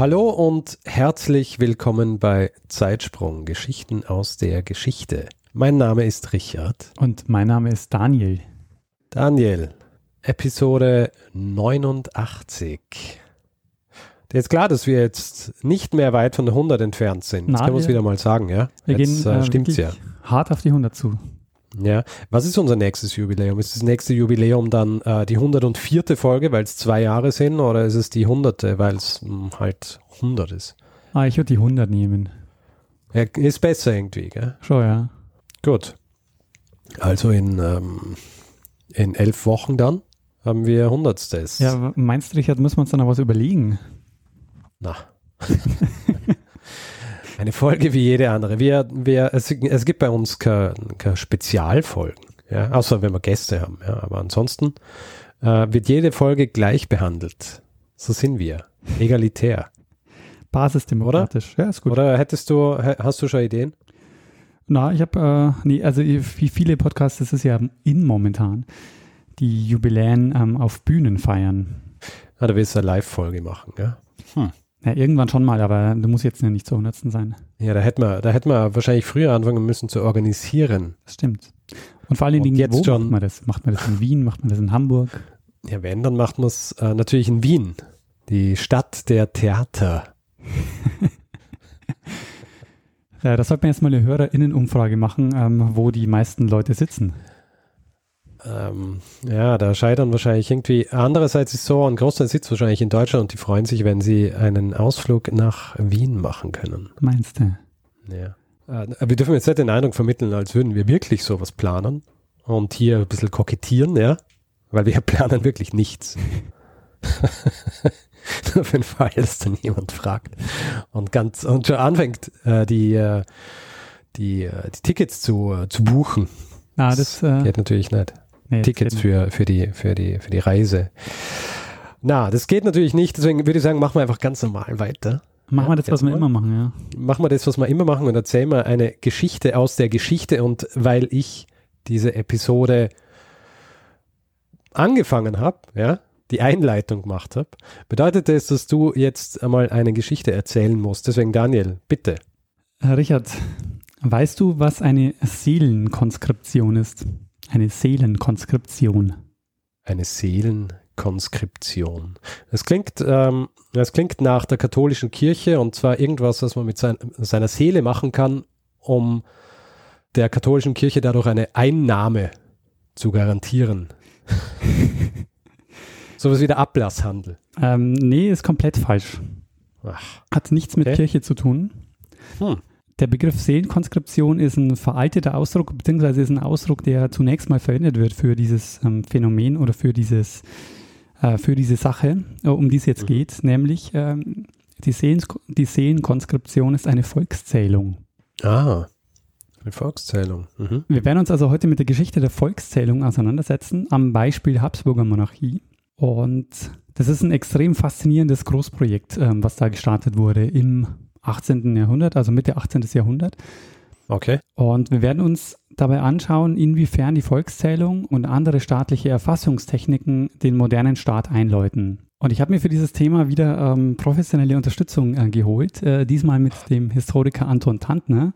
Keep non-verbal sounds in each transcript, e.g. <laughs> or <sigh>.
Hallo und herzlich willkommen bei Zeitsprung Geschichten aus der Geschichte. Mein Name ist Richard. Und mein Name ist Daniel. Daniel, Episode 89. Dir ist klar, dass wir jetzt nicht mehr weit von der 100 entfernt sind. Na, das können wir uns wieder mal sagen, ja? Wir jetzt gehen äh, äh, stimmt's ja. hart auf die 100 zu. Ja. Was ist unser nächstes Jubiläum? Ist das nächste Jubiläum dann äh, die 104. Folge, weil es zwei Jahre sind, oder ist es die 100., weil es halt 100 ist? Ah, ich würde die 100 nehmen. Ja, ist besser irgendwie, gell? Schon, ja. Gut. Also in, ähm, in elf Wochen dann haben wir Hundertstes. Ja, meinst du, Richard, müssen wir uns dann noch was überlegen? Na. <laughs> Eine Folge wie jede andere. Wir, wir, es, es gibt bei uns keine, keine Spezialfolgen, ja? außer wenn wir Gäste haben. Ja? Aber ansonsten äh, wird jede Folge gleich behandelt. So sind wir. Egalitär. Basisdemokratisch. Ja, ist gut. Oder hättest du, hast du schon Ideen? Na, ich habe, äh, nee, also wie viele Podcasts, das ist ja in momentan, die Jubiläen ähm, auf Bühnen feiern. Ah, du willst eine Live-Folge machen, ja? Ja, irgendwann schon mal, aber du musst jetzt ja nicht zur 100. sein. Ja, da hätten wir, da hätten wir wahrscheinlich früher anfangen müssen zu organisieren. Das stimmt. Und vor allen Und Dingen, jetzt wo schon- macht man das? Macht man das in Wien? Macht man das in Hamburg? Ja, wenn, dann macht man es äh, natürlich in Wien. Die Stadt der Theater. <laughs> Ja, da sollte man jetzt mal eine HörerInnen-Umfrage machen, ähm, wo die meisten Leute sitzen. Ähm, ja, da scheitern wahrscheinlich irgendwie. Andererseits ist so, ein Großteil sitzt wahrscheinlich in Deutschland und die freuen sich, wenn sie einen Ausflug nach Wien machen können. Meinst du? Ja. Äh, wir dürfen jetzt nicht den Eindruck vermitteln, als würden wir wirklich sowas planen und hier ein bisschen kokettieren, ja, weil wir <laughs> planen wirklich nichts. Nur für den Fall, dass dann jemand fragt und ganz und schon anfängt, äh, die, äh, die, äh, die Tickets zu, äh, zu buchen. Ah, das, äh, geht natürlich nicht. Nee, Tickets für, für, die, für, die, für die Reise. Na, das geht natürlich nicht, deswegen würde ich sagen, machen wir einfach ganz normal weiter. Machen wir das, was wir immer machen, ja. Machen wir das, was wir immer machen und erzählen wir eine Geschichte aus der Geschichte. Und weil ich diese Episode angefangen habe, ja, die Einleitung gemacht habe, bedeutet das, dass du jetzt einmal eine Geschichte erzählen musst. Deswegen, Daniel, bitte. Herr Richard, weißt du, was eine Seelenkonskription ist? Eine Seelenkonskription. Eine Seelenkonskription. Das klingt, ähm, das klingt nach der katholischen Kirche und zwar irgendwas, was man mit sein, seiner Seele machen kann, um der katholischen Kirche dadurch eine Einnahme zu garantieren. <laughs> Sowas wie der Ablasshandel. Ähm, nee, ist komplett falsch. Ach, Hat nichts mit Okay. Kirche zu tun. Hm. Der Begriff Seelenkonskription ist ein veralteter Ausdruck, beziehungsweise ist ein Ausdruck, der zunächst mal verwendet wird für dieses ähm, Phänomen oder für dieses, äh, für diese Sache, äh, um die es jetzt Mhm. geht, nämlich ähm, die, Seelens die Seelenkonskription ist eine Volkszählung. ah, eine Volkszählung. Mhm. Wir werden uns also heute mit der Geschichte der Volkszählung auseinandersetzen, am Beispiel Habsburger Monarchie. Und das ist ein extrem faszinierendes Großprojekt, ähm, was da gestartet wurde im 18. Jahrhundert, also Mitte 18. Jahrhundert. Okay. Und wir werden uns dabei anschauen, inwiefern die Volkszählung und andere staatliche Erfassungstechniken den modernen Staat einläuten. Und ich habe mir für dieses Thema wieder ähm, professionelle Unterstützung äh, geholt, äh, diesmal mit dem Historiker Anton Tantner.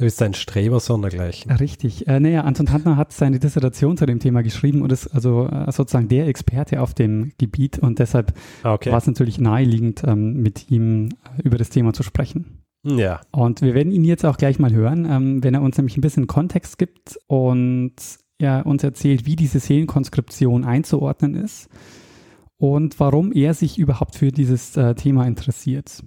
Du bist ein Streber sondergleichen. Richtig. Äh, naja, Anton Tantner hat seine Dissertation zu dem Thema geschrieben und ist also äh, sozusagen der Experte auf dem Gebiet und deshalb Ah, Okay. war es natürlich naheliegend, ähm, mit ihm äh, über das Thema zu sprechen. Ja. Und wir werden ihn jetzt auch gleich mal hören, ähm, wenn er uns nämlich ein bisschen Kontext gibt und er uns erzählt, wie diese Seelenkonskription einzuordnen ist und warum er sich überhaupt für dieses äh, Thema interessiert.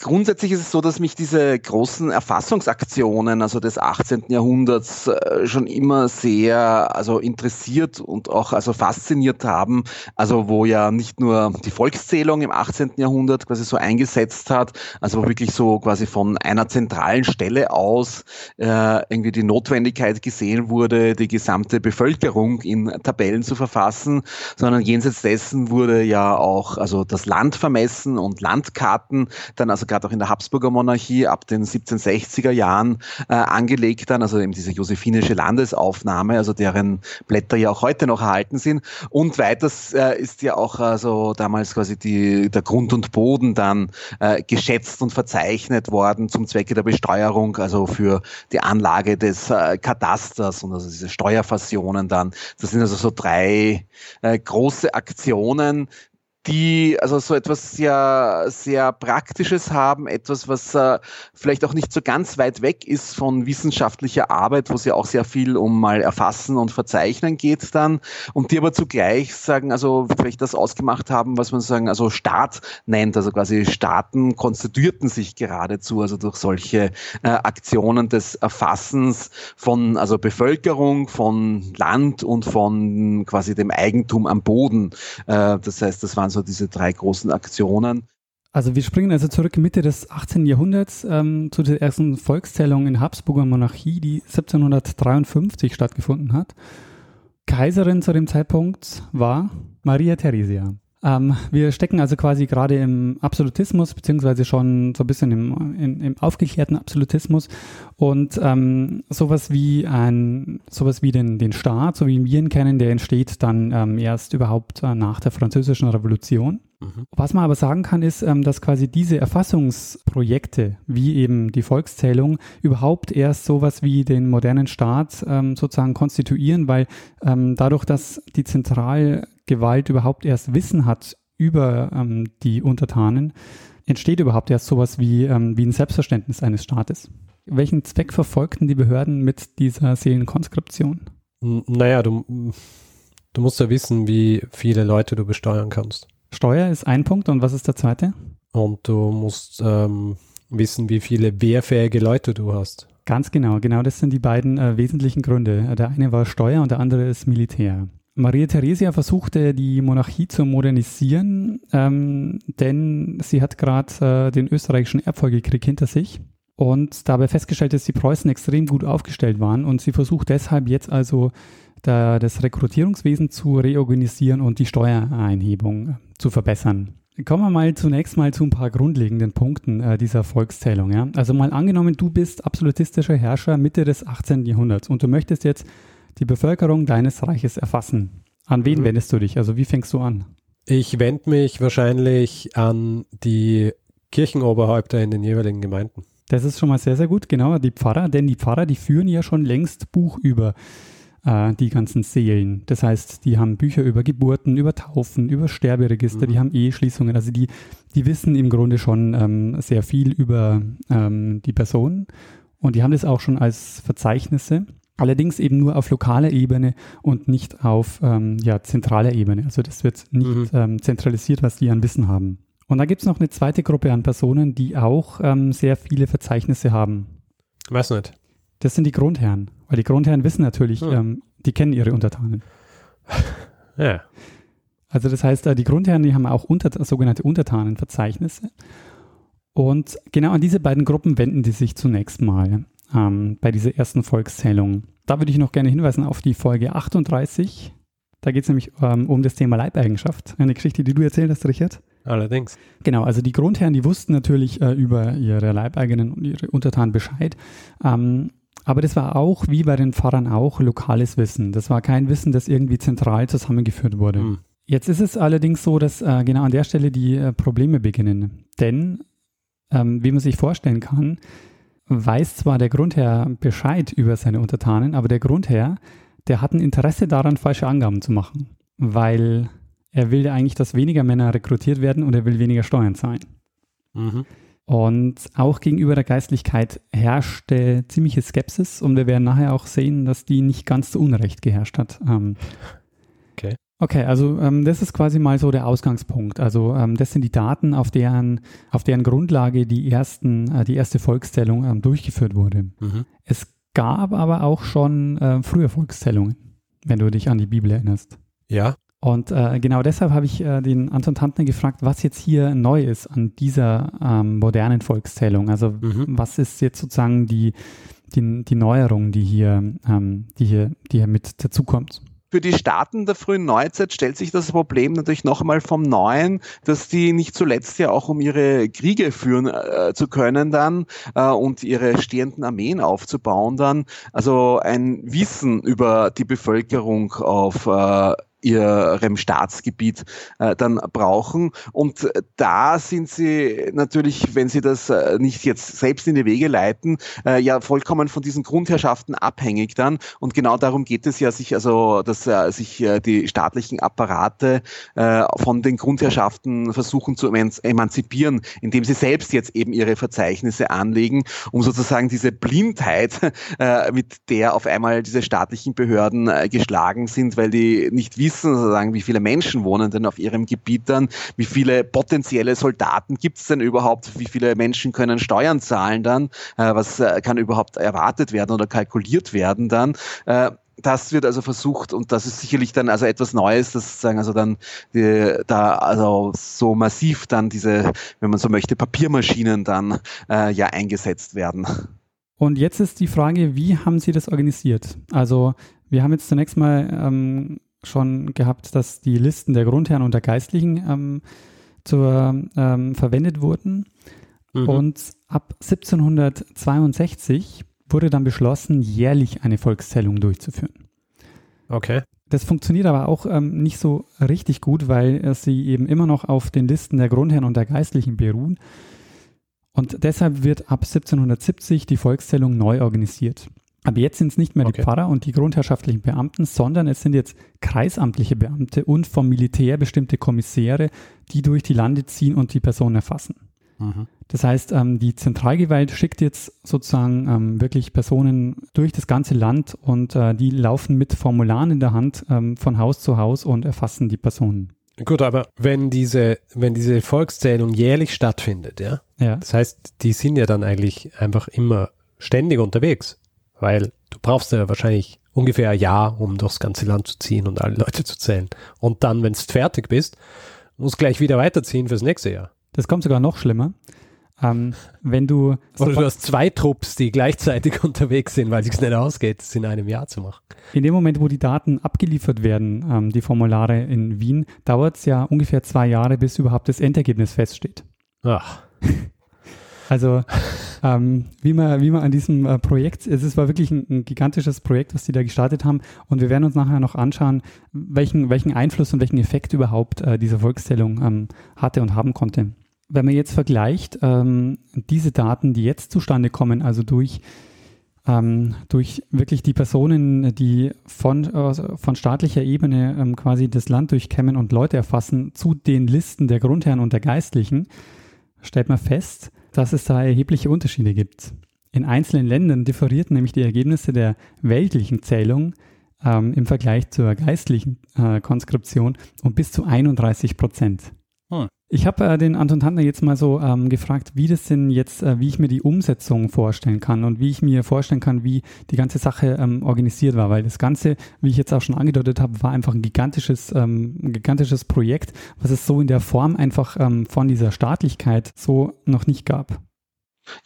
Grundsätzlich ist es so, dass mich diese großen Erfassungsaktionen, also des 18. Jahrhunderts, äh, schon immer sehr also interessiert und auch also fasziniert haben. Also wo ja nicht nur die Volkszählung im 18. Jahrhundert quasi so eingesetzt hat, also wirklich so quasi von einer zentralen Stelle aus äh, irgendwie die Notwendigkeit gesehen wurde, die gesamte Bevölkerung in Tabellen zu verfassen, sondern jenseits dessen wurde ja auch also das Land vermessen und Landkarten dann also gerade auch in der Habsburger Monarchie ab den 1760er Jahren äh, angelegt dann, also eben diese josephinische Landesaufnahme, also deren Blätter ja auch heute noch erhalten sind. Und weiters äh, ist ja auch also damals quasi die, der Grund und Boden dann äh, geschätzt und verzeichnet worden zum Zwecke der Besteuerung, also für die Anlage des äh, Katasters und also diese Steuerfassionen dann. Das sind also so drei äh, große Aktionen, die also so etwas sehr, sehr Praktisches haben, etwas, was äh, vielleicht auch nicht so ganz weit weg ist von wissenschaftlicher Arbeit, wo es ja auch sehr viel um mal Erfassen und Verzeichnen geht dann und die aber zugleich sagen, also vielleicht das ausgemacht haben, was man sagen, also Staat nennt, also quasi Staaten konstituierten sich geradezu, also durch solche äh, Aktionen des Erfassens von also Bevölkerung, von Land und von quasi dem Eigentum am Boden. Äh, das heißt, das waren so diese drei großen Aktionen. Also wir springen also zurück Mitte des 18. Jahrhunderts ähm, zu der ersten Volkszählung in Habsburger Monarchie, die 1753 stattgefunden hat. Kaiserin zu dem Zeitpunkt war Maria Theresia. Ähm, wir stecken also quasi gerade im Absolutismus, beziehungsweise schon so ein bisschen im, im, im aufgeklärten Absolutismus und ähm, sowas wie ein, sowas wie den, den Staat, so wie wir ihn kennen, der entsteht dann ähm, erst überhaupt äh, nach der Französischen Revolution. Mhm. Was man aber sagen kann, ist, ähm, dass quasi diese Erfassungsprojekte, wie eben die Volkszählung, überhaupt erst sowas wie den modernen Staat ähm, sozusagen konstituieren, weil ähm, dadurch, dass die zentral Gewalt überhaupt erst Wissen hat über die Untertanen, entsteht überhaupt erst sowas wie, wie ein Selbstverständnis eines Staates. Welchen Zweck verfolgten die Behörden mit dieser Seelenkonskription? Naja, du, du musst ja wissen, wie viele Leute du besteuern kannst. Steuer ist ein Punkt und was ist der zweite? Und du musst ähm, wissen, wie viele wehrfähige Leute du hast. Ganz genau, genau das sind die beiden äh, wesentlichen Gründe. Der eine war Steuer und der andere ist Militär. Maria Theresia versuchte die Monarchie zu modernisieren, ähm, denn sie hat gerade äh, den österreichischen Erbfolgekrieg hinter sich und dabei festgestellt, dass die Preußen extrem gut aufgestellt waren und sie versucht deshalb jetzt also da, das Rekrutierungswesen zu reorganisieren und die Steuereinhebung zu verbessern. Kommen wir mal zunächst mal zu ein paar grundlegenden Punkten äh, dieser Volkszählung. Ja? Also mal angenommen, du bist absolutistischer Herrscher Mitte des 18. Jahrhunderts und du möchtest jetzt die Bevölkerung deines Reiches erfassen. An wen mhm. wendest du dich? Also wie fängst du an? Ich wende mich wahrscheinlich an die Kirchenoberhäupter in den jeweiligen Gemeinden. Das ist schon mal sehr, sehr gut, genau, die Pfarrer, denn die Pfarrer, die führen ja schon längst Buch über äh, die ganzen Seelen. Das heißt, die haben Bücher über Geburten, über Taufen, über Sterberegister, mhm. die haben Eheschließungen. Also die, die wissen im Grunde schon ähm, sehr viel über ähm, die Person und die haben das auch schon als Verzeichnisse. Allerdings eben nur auf lokaler Ebene und nicht auf ähm, ja, zentraler Ebene. Also das wird nicht mhm. ähm, zentralisiert, was die an Wissen haben. Und da gibt es noch eine zweite Gruppe an Personen, die auch ähm, sehr viele Verzeichnisse haben. Weiß nicht. Das sind die Grundherren. Weil die Grundherren wissen natürlich, mhm. ähm, die kennen ihre Untertanen. <laughs> ja. Also das heißt, äh, die Grundherren, die haben auch unter, sogenannte Untertanenverzeichnisse. Und genau an diese beiden Gruppen wenden die sich zunächst mal ähm, bei dieser ersten Volkszählung. Da würde ich noch gerne hinweisen auf die Folge 38. Da geht es nämlich ähm, um das Thema Leibeigenschaft. Eine Geschichte, die du erzählt hast, Richard. Allerdings. Genau, also die Grundherren, die wussten natürlich äh, über ihre Leibeigenen und ihre Untertanen Bescheid. Ähm, aber das war auch, wie bei den Pfarrern auch, lokales Wissen. Das war kein Wissen, das irgendwie zentral zusammengeführt wurde. Hm. Jetzt ist es allerdings so, dass äh, genau an der Stelle die äh, Probleme beginnen. Denn, ähm, wie man sich vorstellen kann, weiß zwar der Grundherr Bescheid über seine Untertanen, aber der Grundherr, der hat ein Interesse daran, falsche Angaben zu machen, weil er will ja eigentlich, dass weniger Männer rekrutiert werden und er will weniger Steuern zahlen. Mhm. Und auch gegenüber der Geistlichkeit herrschte ziemliche Skepsis und wir werden nachher auch sehen, dass die nicht ganz zu Unrecht geherrscht hat. Ähm, okay. Okay, also ähm, das ist quasi mal so der Ausgangspunkt. Also ähm, das sind die Daten, auf deren, auf deren Grundlage die, ersten, äh, die erste Volkszählung ähm, durchgeführt wurde. Mhm. Es gab aber auch schon äh, frühe Volkszählungen, wenn du dich an die Bibel erinnerst. Ja. Und äh, genau deshalb habe ich äh, den Anton Tantner gefragt, was jetzt hier neu ist an dieser ähm, modernen Volkszählung. Also mhm. was ist jetzt sozusagen die, die, die Neuerung, die hier, ähm, die hier, die hier mit dazukommt? für die Staaten der frühen Neuzeit stellt sich das Problem natürlich noch einmal vom Neuen, dass die nicht zuletzt ja auch um ihre Kriege führen äh, zu können dann äh, und ihre stehenden Armeen aufzubauen dann, also ein Wissen über die Bevölkerung auf äh, ihrem Staatsgebiet äh, dann brauchen. Und da sind sie natürlich, wenn sie das äh, nicht jetzt selbst in die Wege leiten, äh, ja vollkommen von diesen Grundherrschaften abhängig dann. Und genau darum geht es ja, sich also, dass äh, sich äh, die staatlichen Apparate äh, von den Grundherrschaften versuchen zu emanzipieren, indem sie selbst jetzt eben ihre Verzeichnisse anlegen, um sozusagen diese Blindheit, äh, mit der auf einmal diese staatlichen Behörden äh, geschlagen sind, weil die nicht wissen, wissen, sozusagen, wie viele Menschen wohnen denn auf ihrem Gebiet dann, wie viele potenzielle Soldaten gibt es denn überhaupt, wie viele Menschen können Steuern zahlen dann, äh, was äh, kann überhaupt erwartet werden oder kalkuliert werden dann. Äh, das wird also versucht und das ist sicherlich dann also etwas Neues, dass sagen also dann die, da also so massiv dann diese, wenn man so möchte, Papiermaschinen dann äh, ja eingesetzt werden. Und jetzt ist die Frage, wie haben Sie das organisiert? Also wir haben jetzt zunächst mal ähm, schon gehabt, dass die Listen der Grundherren und der Geistlichen ähm, zur, ähm, verwendet wurden. Mhm. Und ab 1762 wurde dann beschlossen, jährlich eine Volkszählung durchzuführen. Okay. Das funktioniert aber auch ähm, nicht so richtig gut, weil sie eben immer noch auf den Listen der Grundherren und der Geistlichen beruhen. Und deshalb wird ab 1770 die Volkszählung neu organisiert. Aber jetzt sind es nicht mehr okay. die Pfarrer und die grundherrschaftlichen Beamten, sondern es sind jetzt kreisamtliche Beamte und vom Militär bestimmte Kommissäre, die durch die Lande ziehen und die Personen erfassen. Mhm. Das heißt, ähm, die Zentralgewalt schickt jetzt sozusagen ähm, wirklich Personen durch das ganze Land und äh, die laufen mit Formularen in der Hand ähm, von Haus zu Haus und erfassen die Personen. Gut, aber wenn diese, wenn diese Volkszählung jährlich stattfindet, ja, ja. das heißt, die sind ja dann eigentlich einfach immer ständig unterwegs. Weil du brauchst ja wahrscheinlich ungefähr ein Jahr, um durchs ganze Land zu ziehen und alle Leute zu zählen. Und dann, wenn du fertig bist, musst gleich wieder weiterziehen fürs nächste Jahr. Das kommt sogar noch schlimmer. Ähm, wenn du. Oder du hast zwei Trupps, die gleichzeitig <laughs> unterwegs sind, weil es nicht ausgeht, das in einem Jahr zu machen. In dem Moment, wo die Daten abgeliefert werden, ähm, die Formulare in Wien, dauert es ja ungefähr zwei Jahre, bis überhaupt das Endergebnis feststeht. Ach. <laughs> Also ähm, wie, man, wie man an diesem äh, Projekt, es war wirklich ein, ein, gigantisches Projekt, was die da gestartet haben und wir werden uns nachher noch anschauen, welchen, welchen Einfluss und welchen Effekt überhaupt äh, diese Volkszählung ähm, hatte und haben konnte. Wenn man jetzt vergleicht, ähm, diese Daten, die jetzt zustande kommen, also durch ähm, durch wirklich die Personen, die von, äh, von staatlicher Ebene ähm, quasi das Land durchkämmen und Leute erfassen, zu den Listen der Grundherren und der Geistlichen, stellt man fest, dass es da erhebliche Unterschiede gibt. In einzelnen Ländern differierten nämlich die Ergebnisse der weltlichen Zählung ähm, im Vergleich zur geistlichen äh, Konskription um bis zu 31 Prozent. Ich habe äh, den Anton Tantner jetzt mal so ähm, gefragt, wie das denn jetzt, äh, wie ich mir die Umsetzung vorstellen kann und wie ich mir vorstellen kann, wie die ganze Sache ähm, organisiert war, weil das Ganze, wie ich jetzt auch schon angedeutet habe, war einfach ein gigantisches, ähm, ein gigantisches Projekt, was es so in der Form einfach ähm, von dieser Staatlichkeit so noch nicht gab.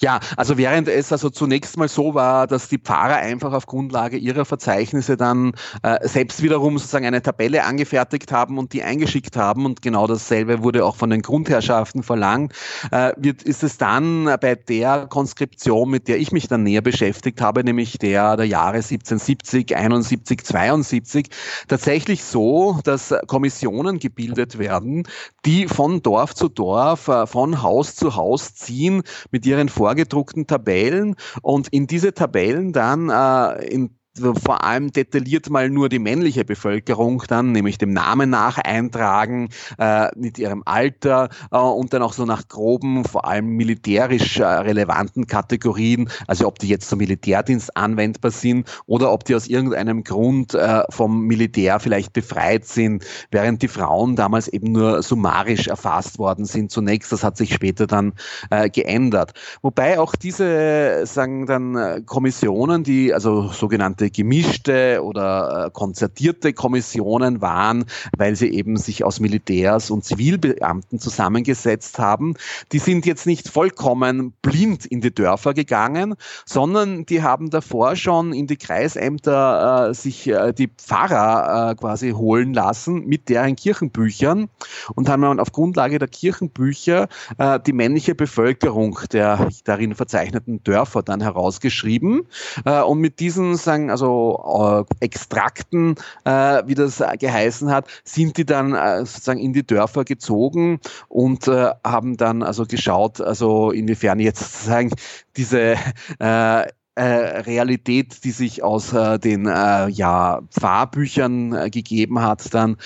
Ja, also während es also zunächst mal so war, dass die Pfarrer einfach auf Grundlage ihrer Verzeichnisse dann äh, selbst wiederum sozusagen eine Tabelle angefertigt haben und die eingeschickt haben und genau dasselbe wurde auch von den Grundherrschaften verlangt, äh, wird, ist es dann bei der Konskription, mit der ich mich dann näher beschäftigt habe, nämlich der der Jahre 1770, 71, 72, tatsächlich so, dass Kommissionen gebildet werden, die von Dorf zu Dorf, äh, von Haus zu Haus ziehen mit ihren vorgedruckten Tabellen. Und in diese Tabellen dann äh, in vor allem detailliert mal nur die männliche Bevölkerung dann, nämlich dem Namen nach eintragen, äh, mit ihrem Alter äh, und dann auch so nach groben, vor allem militärisch äh, relevanten Kategorien, also ob die jetzt zum Militärdienst anwendbar sind oder ob die aus irgendeinem Grund äh, vom Militär vielleicht befreit sind, während die Frauen damals eben nur summarisch erfasst worden sind zunächst. Das hat sich später dann äh, geändert. Wobei auch diese, sagen dann äh, Kommissionen, die also sogenannte gemischte oder äh, konzertierte Kommissionen waren, weil sie eben sich aus Militärs und Zivilbeamten zusammengesetzt haben, die sind jetzt nicht vollkommen blind in die Dörfer gegangen, sondern die haben davor schon in die Kreisämter äh, sich äh, die Pfarrer äh, quasi holen lassen mit deren Kirchenbüchern und haben dann auf Grundlage der Kirchenbücher äh, die männliche Bevölkerung der darin verzeichneten Dörfer dann herausgeschrieben äh, und mit diesen sagen also äh, Extrakten, äh, wie das geheißen hat, sind die dann äh, sozusagen in die Dörfer gezogen und äh, haben dann also geschaut, also inwiefern jetzt sozusagen diese äh, äh, Realität, die sich aus äh, den äh, ja, Pfarrbüchern äh, gegeben hat, dann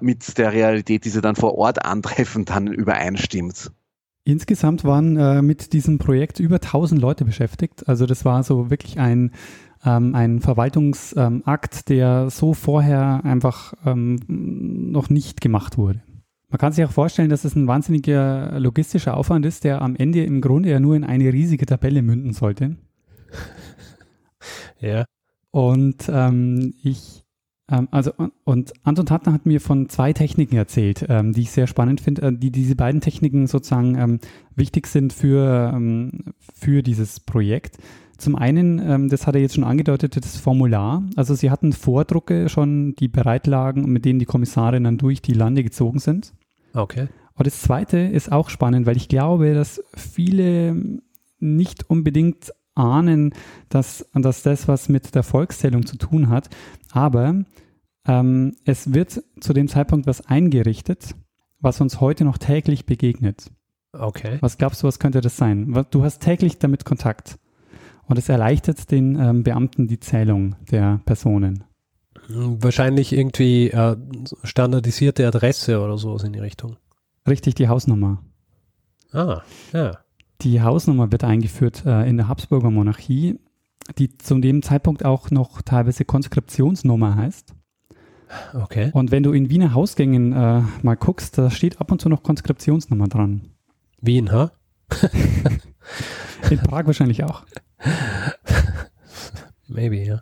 mit der Realität, die sie dann vor Ort <laughs> antreffen, dann übereinstimmt. Insgesamt waren äh, mit diesem Projekt über 1000 Leute beschäftigt. Also das war so wirklich ein, ähm, ein Verwaltungsakt, ähm, der so vorher einfach ähm, noch nicht gemacht wurde. Man kann sich auch vorstellen, dass es ein wahnsinniger logistischer Aufwand ist, der am Ende im Grunde ja nur in eine riesige Tabelle münden sollte. <laughs> ja. Und ähm, ich, also, und Anton Tattner hat mir von zwei Techniken erzählt, ähm, die ich sehr spannend finde, äh, die diese beiden Techniken sozusagen ähm, wichtig sind für, ähm, für dieses Projekt. Zum einen, ähm, das hat er jetzt schon angedeutet, das Formular. Also sie hatten Vordrucke schon, die bereit lagen und mit denen die Kommissare dann durch die Lande gezogen sind. Okay. Und das zweite ist auch spannend, weil ich glaube, dass viele nicht unbedingt ahnen, dass, dass das was mit der Volkszählung zu tun hat. Aber ähm, es wird zu dem Zeitpunkt was eingerichtet, was uns heute noch täglich begegnet. Okay. Was glaubst du, was könnte das sein? Du hast täglich damit Kontakt. Und es erleichtert den ähm, Beamten die Zählung der Personen. Wahrscheinlich irgendwie äh, standardisierte Adresse oder sowas in die Richtung. Richtig, die Hausnummer. Ah, ja. Die Hausnummer wird eingeführt äh, in der Habsburger Monarchie, die zu dem Zeitpunkt auch noch teilweise Konskriptionsnummer heißt. Okay. Und wenn du in Wiener Hausgängen äh, mal guckst, da steht ab und zu noch Konskriptionsnummer dran. Wien, ha? <laughs> in Prag wahrscheinlich auch. <laughs> Maybe, ja.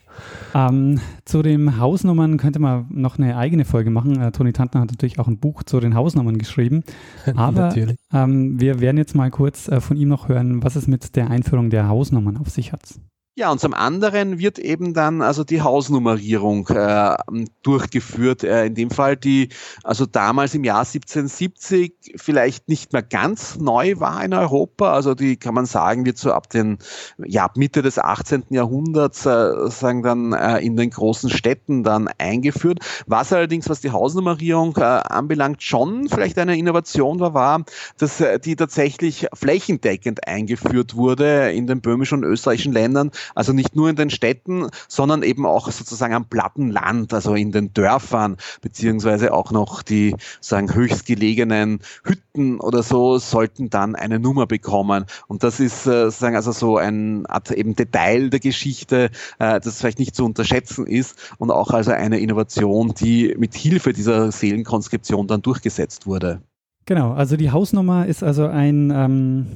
Ähm, zu den Hausnummern könnte man noch eine eigene Folge machen. Äh, Toni Tantner hat natürlich auch ein Buch zu den Hausnummern geschrieben. <laughs> Aber ähm, wir werden jetzt mal kurz äh, von ihm noch hören, was es mit der Einführung der Hausnummern auf sich hat. Ja, und zum anderen wird eben dann also die Hausnummerierung äh, durchgeführt. Äh, in dem Fall, die also damals im Jahr 1770 vielleicht nicht mehr ganz neu war in Europa. Also die kann man sagen, wird so ab den ja, Mitte des 18. Jahrhunderts äh, sagen dann äh, in den großen Städten dann eingeführt. Was allerdings, was die Hausnummerierung äh, anbelangt, schon vielleicht eine Innovation war, war, dass äh, die tatsächlich flächendeckend eingeführt wurde in den böhmischen und österreichischen Ländern also nicht nur in den Städten, sondern eben auch sozusagen am platten Land, also in den Dörfern, beziehungsweise auch noch die sagen höchstgelegenen Hütten oder so sollten dann eine Nummer bekommen. Und das ist äh, sozusagen also so ein Art eben Detail der Geschichte, äh, das vielleicht nicht zu unterschätzen ist und auch also eine Innovation, die mit Hilfe dieser Seelenkonskription dann durchgesetzt wurde. Genau, also die Hausnummer ist also ein ähm,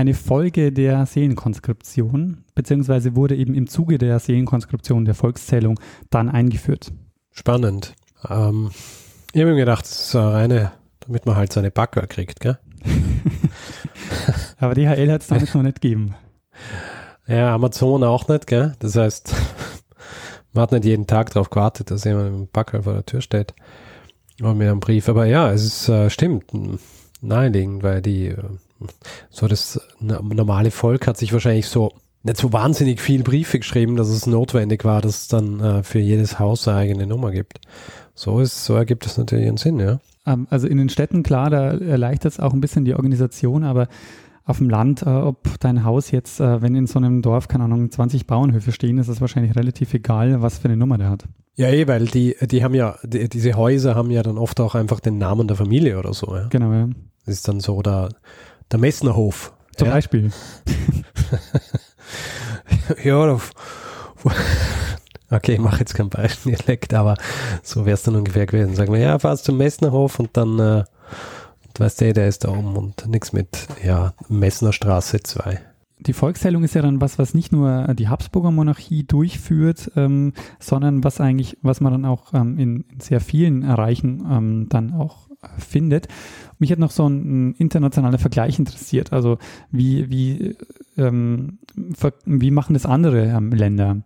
eine Folge der Seelenkonskription, beziehungsweise wurde eben im Zuge der Seelenkonskription der Volkszählung dann eingeführt. Spannend. Ähm, ich habe mir gedacht, das ist eine reine, damit man halt seine Backer kriegt, gell? <laughs> Aber DHL hat es damit noch nicht gegeben. <laughs> Ja, Amazon auch nicht, gell? Das heißt, <laughs> man hat nicht jeden Tag darauf gewartet, dass jemand dem Backer vor der Tür steht. Oder mit einem Brief. Aber ja, es ist äh, stimmt naheliegend, weil die äh, so das normale Volk hat sich wahrscheinlich so nicht so wahnsinnig viel Briefe geschrieben, dass es notwendig war, dass es dann äh, für jedes Haus eine eigene Nummer gibt. So ist, so ergibt es natürlich einen Sinn, ja. Ähm, also in den Städten, klar, da erleichtert es auch ein bisschen die Organisation, aber auf dem Land, äh, ob dein Haus jetzt, äh, wenn in so einem Dorf, keine Ahnung, 20 Bauernhöfe stehen, ist es wahrscheinlich relativ egal, was für eine Nummer der hat. Ja, eh, weil die, die haben ja, die, diese Häuser haben ja dann oft auch einfach den Namen der Familie oder so. Ja? Genau, ja. Das ist dann so der, der Messnerhof. Zum ja? Beispiel. <laughs> ja, <laughs> okay, ich mache jetzt kein Beispiel-Dialekt, aber so wäre es dann ungefähr gewesen. Sagen wir, ja, fahrst zum Messnerhof und dann, äh, weißt du, der ist da oben und nichts mit, ja, Messnerstraße 2 die Volkszählung ist ja dann was, was nicht nur die Habsburger Monarchie durchführt, ähm, sondern was eigentlich, was man dann auch ähm, in, in, sehr vielen Reichen ähm, dann auch findet. Mich hat noch so ein, ein internationaler Vergleich interessiert. Also wie, wie, ähm, wie machen das andere ähm, Länder?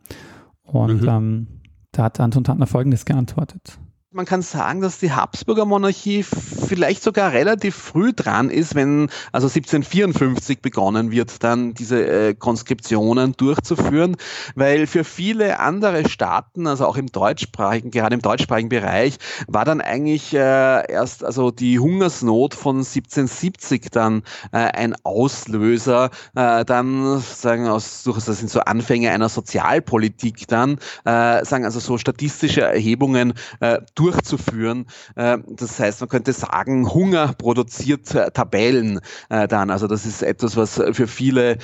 Und mhm. Ähm, da hat Anton Tantner Folgendes geantwortet man kann sagen, dass die Habsburger Monarchie vielleicht sogar relativ früh dran ist, wenn also 1754 begonnen wird, dann diese äh, Konskriptionen durchzuführen, weil für viele andere Staaten, also auch im deutschsprachigen, gerade im deutschsprachigen Bereich, war dann eigentlich äh, erst also die Hungersnot von 1770 dann äh, ein Auslöser, äh, dann sagen aus das sind so Anfänge einer Sozialpolitik dann äh, sagen also so statistische Erhebungen äh, durchzuführen. Äh, das heißt, man könnte sagen, Hunger produziert äh, Tabellen äh, dann. Also das ist etwas, was für viele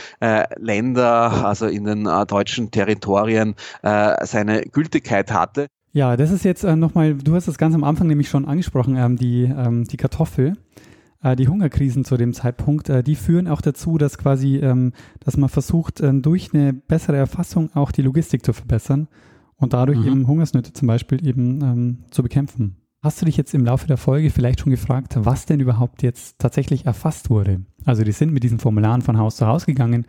Länder, also in den deutschen Territorien, seine Gültigkeit hatte. Ja, das ist jetzt nochmal, du hast das ganz am Anfang nämlich schon angesprochen, ähm, die, ähm, die Kartoffel. Die Hungerkrisen zu dem Zeitpunkt, die führen auch dazu, dass quasi, ähm, dass man versucht, durch eine bessere Erfassung auch die Logistik zu verbessern und dadurch mhm. eben Hungersnöte zum Beispiel eben ähm, zu bekämpfen. Hast du dich jetzt im Laufe der Folge vielleicht schon gefragt, was denn überhaupt jetzt tatsächlich erfasst wurde? Also die sind mit diesen Formularen von Haus zu Haus gegangen,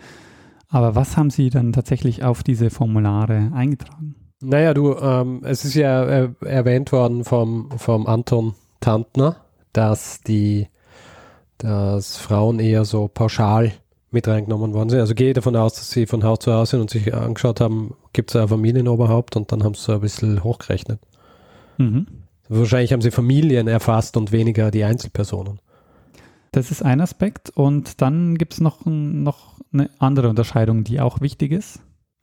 aber was haben sie dann tatsächlich auf diese Formulare eingetragen? Naja, du, ähm, es ist ja äh, erwähnt worden vom, vom Anton Tantner, dass die, dass Frauen eher so pauschal mit reingenommen worden sind. Also gehe davon aus, dass sie von Haus zu Haus sind und sich angeschaut haben, gibt es ein Familienoberhaupt und dann haben sie so ein bisschen hochgerechnet. Mhm. Wahrscheinlich haben sie Familien erfasst und weniger die Einzelpersonen. Das ist ein Aspekt und dann gibt es noch, noch eine andere Unterscheidung, die auch wichtig ist.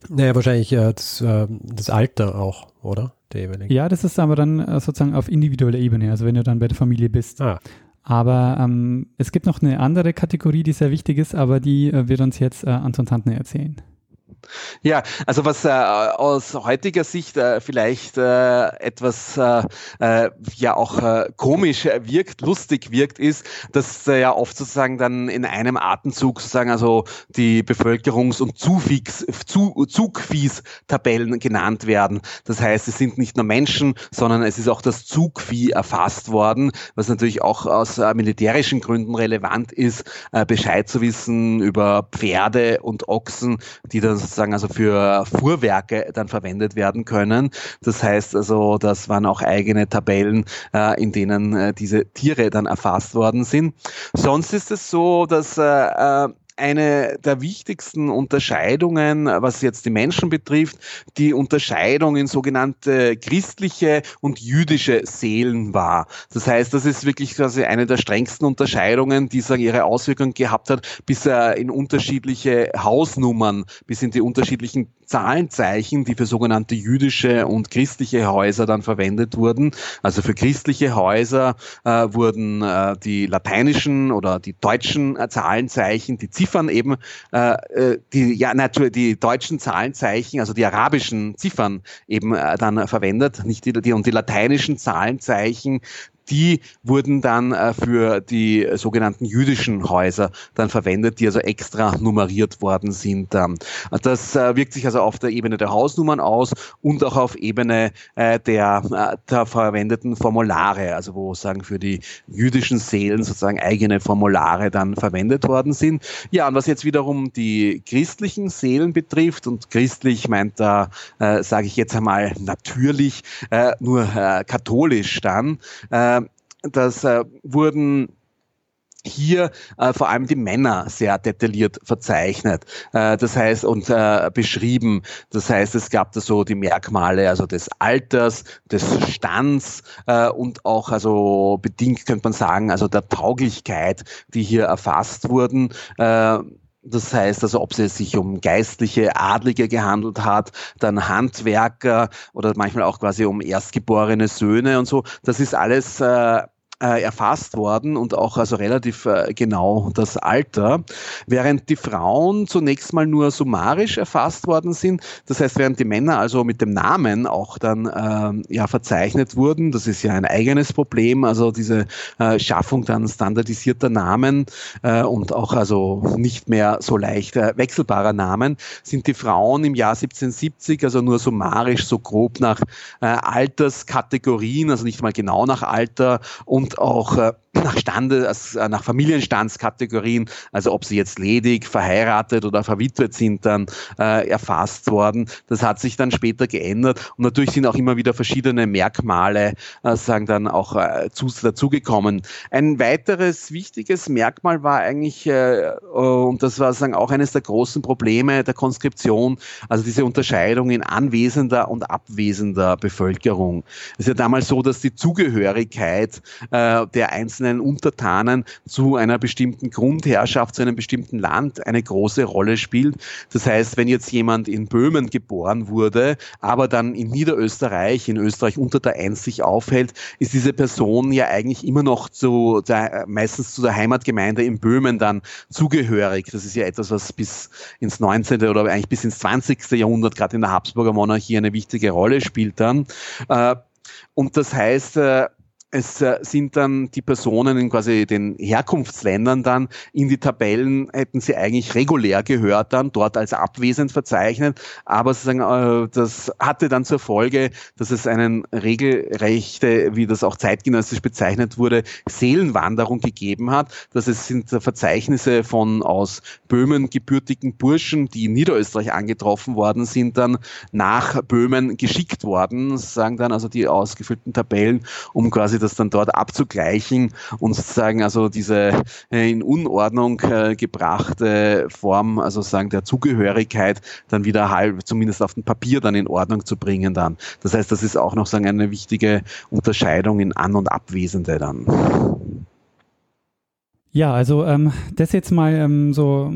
Naja, wahrscheinlich äh, das, äh, das, Alter auch, oder? Ja, das ist aber dann äh, sozusagen auf individueller Ebene, also wenn du dann bei der Familie bist. Ah. Aber ähm, es gibt noch eine andere Kategorie, die sehr wichtig ist, aber die äh, wird uns jetzt äh, Anton Tantner erzählen. Ja, also was äh, aus heutiger Sicht äh, vielleicht äh, etwas äh, äh, ja auch äh, komisch wirkt, lustig wirkt, ist, dass ja oft sozusagen dann in einem Atemzug sozusagen also die Bevölkerungs- und Zufix, Zu, Zugviehs-Tabellen genannt werden. Das heißt, es sind nicht nur Menschen, sondern es ist auch das Zugvieh erfasst worden, was natürlich auch aus militärischen Gründen relevant ist, Bescheid zu wissen über Pferde und Ochsen, die dann sozusagen also für Fuhrwerke dann verwendet werden können. Das heißt also, das waren auch eigene Tabellen, äh, in denen äh, diese Tiere dann erfasst worden sind. Sonst ist es so, dass äh, äh eine der wichtigsten Unterscheidungen, was jetzt die Menschen betrifft, die Unterscheidung in sogenannte christliche und jüdische Seelen war. Das heißt, das ist wirklich quasi eine der strengsten Unterscheidungen, die sagen, ihre Auswirkungen gehabt hat, bis er in unterschiedliche Hausnummern, bis in die unterschiedlichen Zahlenzeichen, die für sogenannte jüdische und christliche Häuser dann verwendet wurden. Also für christliche Häuser äh, wurden äh, die lateinischen oder die deutschen äh, Zahlenzeichen, die Ziffern eben, äh, äh, die, ja, natürlich die deutschen Zahlenzeichen, also die arabischen Ziffern eben äh, dann verwendet, nicht die, die und die lateinischen Zahlenzeichen, die wurden dann äh, für die sogenannten jüdischen Häuser dann verwendet, die also extra nummeriert worden sind. Ähm. Das äh, wirkt sich also auf der Ebene der Hausnummern aus und auch auf Ebene äh, der, der verwendeten Formulare, also wo sagen für die jüdischen Seelen sozusagen eigene Formulare dann verwendet worden sind. Ja, und was jetzt wiederum die christlichen Seelen betrifft, und christlich meint da, äh, sage ich jetzt einmal natürlich, äh, nur äh, katholisch dann, äh, das äh, wurden hier äh, vor allem die Männer sehr detailliert verzeichnet. Äh, das heißt und äh, beschrieben. Das heißt, es gab da so die Merkmale also des Alters, des Stands äh, und auch also bedingt könnte man sagen also der Tauglichkeit, die hier erfasst wurden. Das heißt also, ob es sich um geistliche Adlige gehandelt hat, dann Handwerker oder manchmal auch quasi um erstgeborene Söhne und so. Das ist alles äh, äh, erfasst worden und auch also relativ äh, genau das Alter, während die Frauen zunächst mal nur summarisch erfasst worden sind. Das heißt, während die Männer also mit dem Namen auch dann äh, ja verzeichnet wurden, das ist ja ein eigenes Problem, also diese äh, Schaffung dann standardisierter Namen äh, und auch also nicht mehr so leicht äh, wechselbarer Namen, sind die Frauen im Jahr 1770 also nur summarisch so grob nach äh, Alterskategorien, also nicht mal genau nach Alter und äh, nach Stande, äh, nach Familienstandskategorien, also ob sie jetzt ledig, verheiratet oder verwitwet sind, dann äh, erfasst worden. Das hat sich dann später geändert und natürlich sind auch immer wieder verschiedene Merkmale, äh, sagen dann auch äh, zu, dazugekommen. Ein weiteres wichtiges Merkmal war eigentlich, äh, und das war sagen auch eines der großen Probleme der Konskription, also diese Unterscheidung in anwesender und abwesender Bevölkerung. Es ist ja damals so, dass die Zugehörigkeit äh, der einzelnen einzelnen Untertanen zu einer bestimmten Grundherrschaft, zu einem bestimmten Land eine große Rolle spielt. Das heißt, wenn jetzt jemand in Böhmen geboren wurde, aber dann in Niederösterreich, in Österreich unter der Eins sich aufhält, ist diese Person ja eigentlich immer noch zu der, meistens zu der Heimatgemeinde in Böhmen dann zugehörig. Das ist ja etwas, was bis ins 19. oder eigentlich bis ins 20. Jahrhundert gerade in der Habsburger Monarchie eine wichtige Rolle spielt dann. Äh, und das heißt, äh, es äh, sind dann die Personen in quasi den Herkunftsländern dann in die Tabellen, hätten sie eigentlich regulär gehört dann, dort als abwesend verzeichnet, aber sozusagen, äh, das hatte dann zur Folge, dass es einen regelrechte, wie das auch zeitgenössisch bezeichnet wurde, Seelenwanderung gegeben hat, dass es sind Verzeichnisse von aus Böhmen gebürtigen Burschen, die in Niederösterreich angetroffen worden sind, dann nach Böhmen geschickt worden, sagen dann also die ausgefüllten Tabellen, um quasi das dann dort abzugleichen und sozusagen also diese äh, in Unordnung äh, gebrachte Form, also sagen der Zugehörigkeit dann wieder halb, zumindest auf dem Papier dann in Ordnung zu bringen dann. Das heißt, das ist auch noch sagen eine wichtige Unterscheidung in An- und Abwesende dann. Ja, also ähm, das jetzt mal ähm, so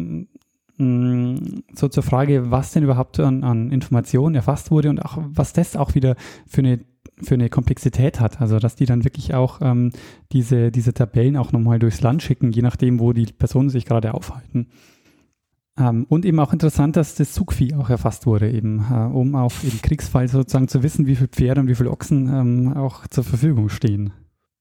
mm, so zur Frage, was denn überhaupt an, an, Informationen erfasst wurde und auch was das auch wieder für eine für eine Komplexität hat. Also dass die dann wirklich auch ähm, diese, diese Tabellen auch nochmal durchs Land schicken, je nachdem, wo die Personen sich gerade aufhalten. Ähm, und eben auch interessant, dass das Zugvieh auch erfasst wurde, eben, äh, um auch im Kriegsfall sozusagen zu wissen, wie viele Pferde und wie viele Ochsen ähm, auch zur Verfügung stehen.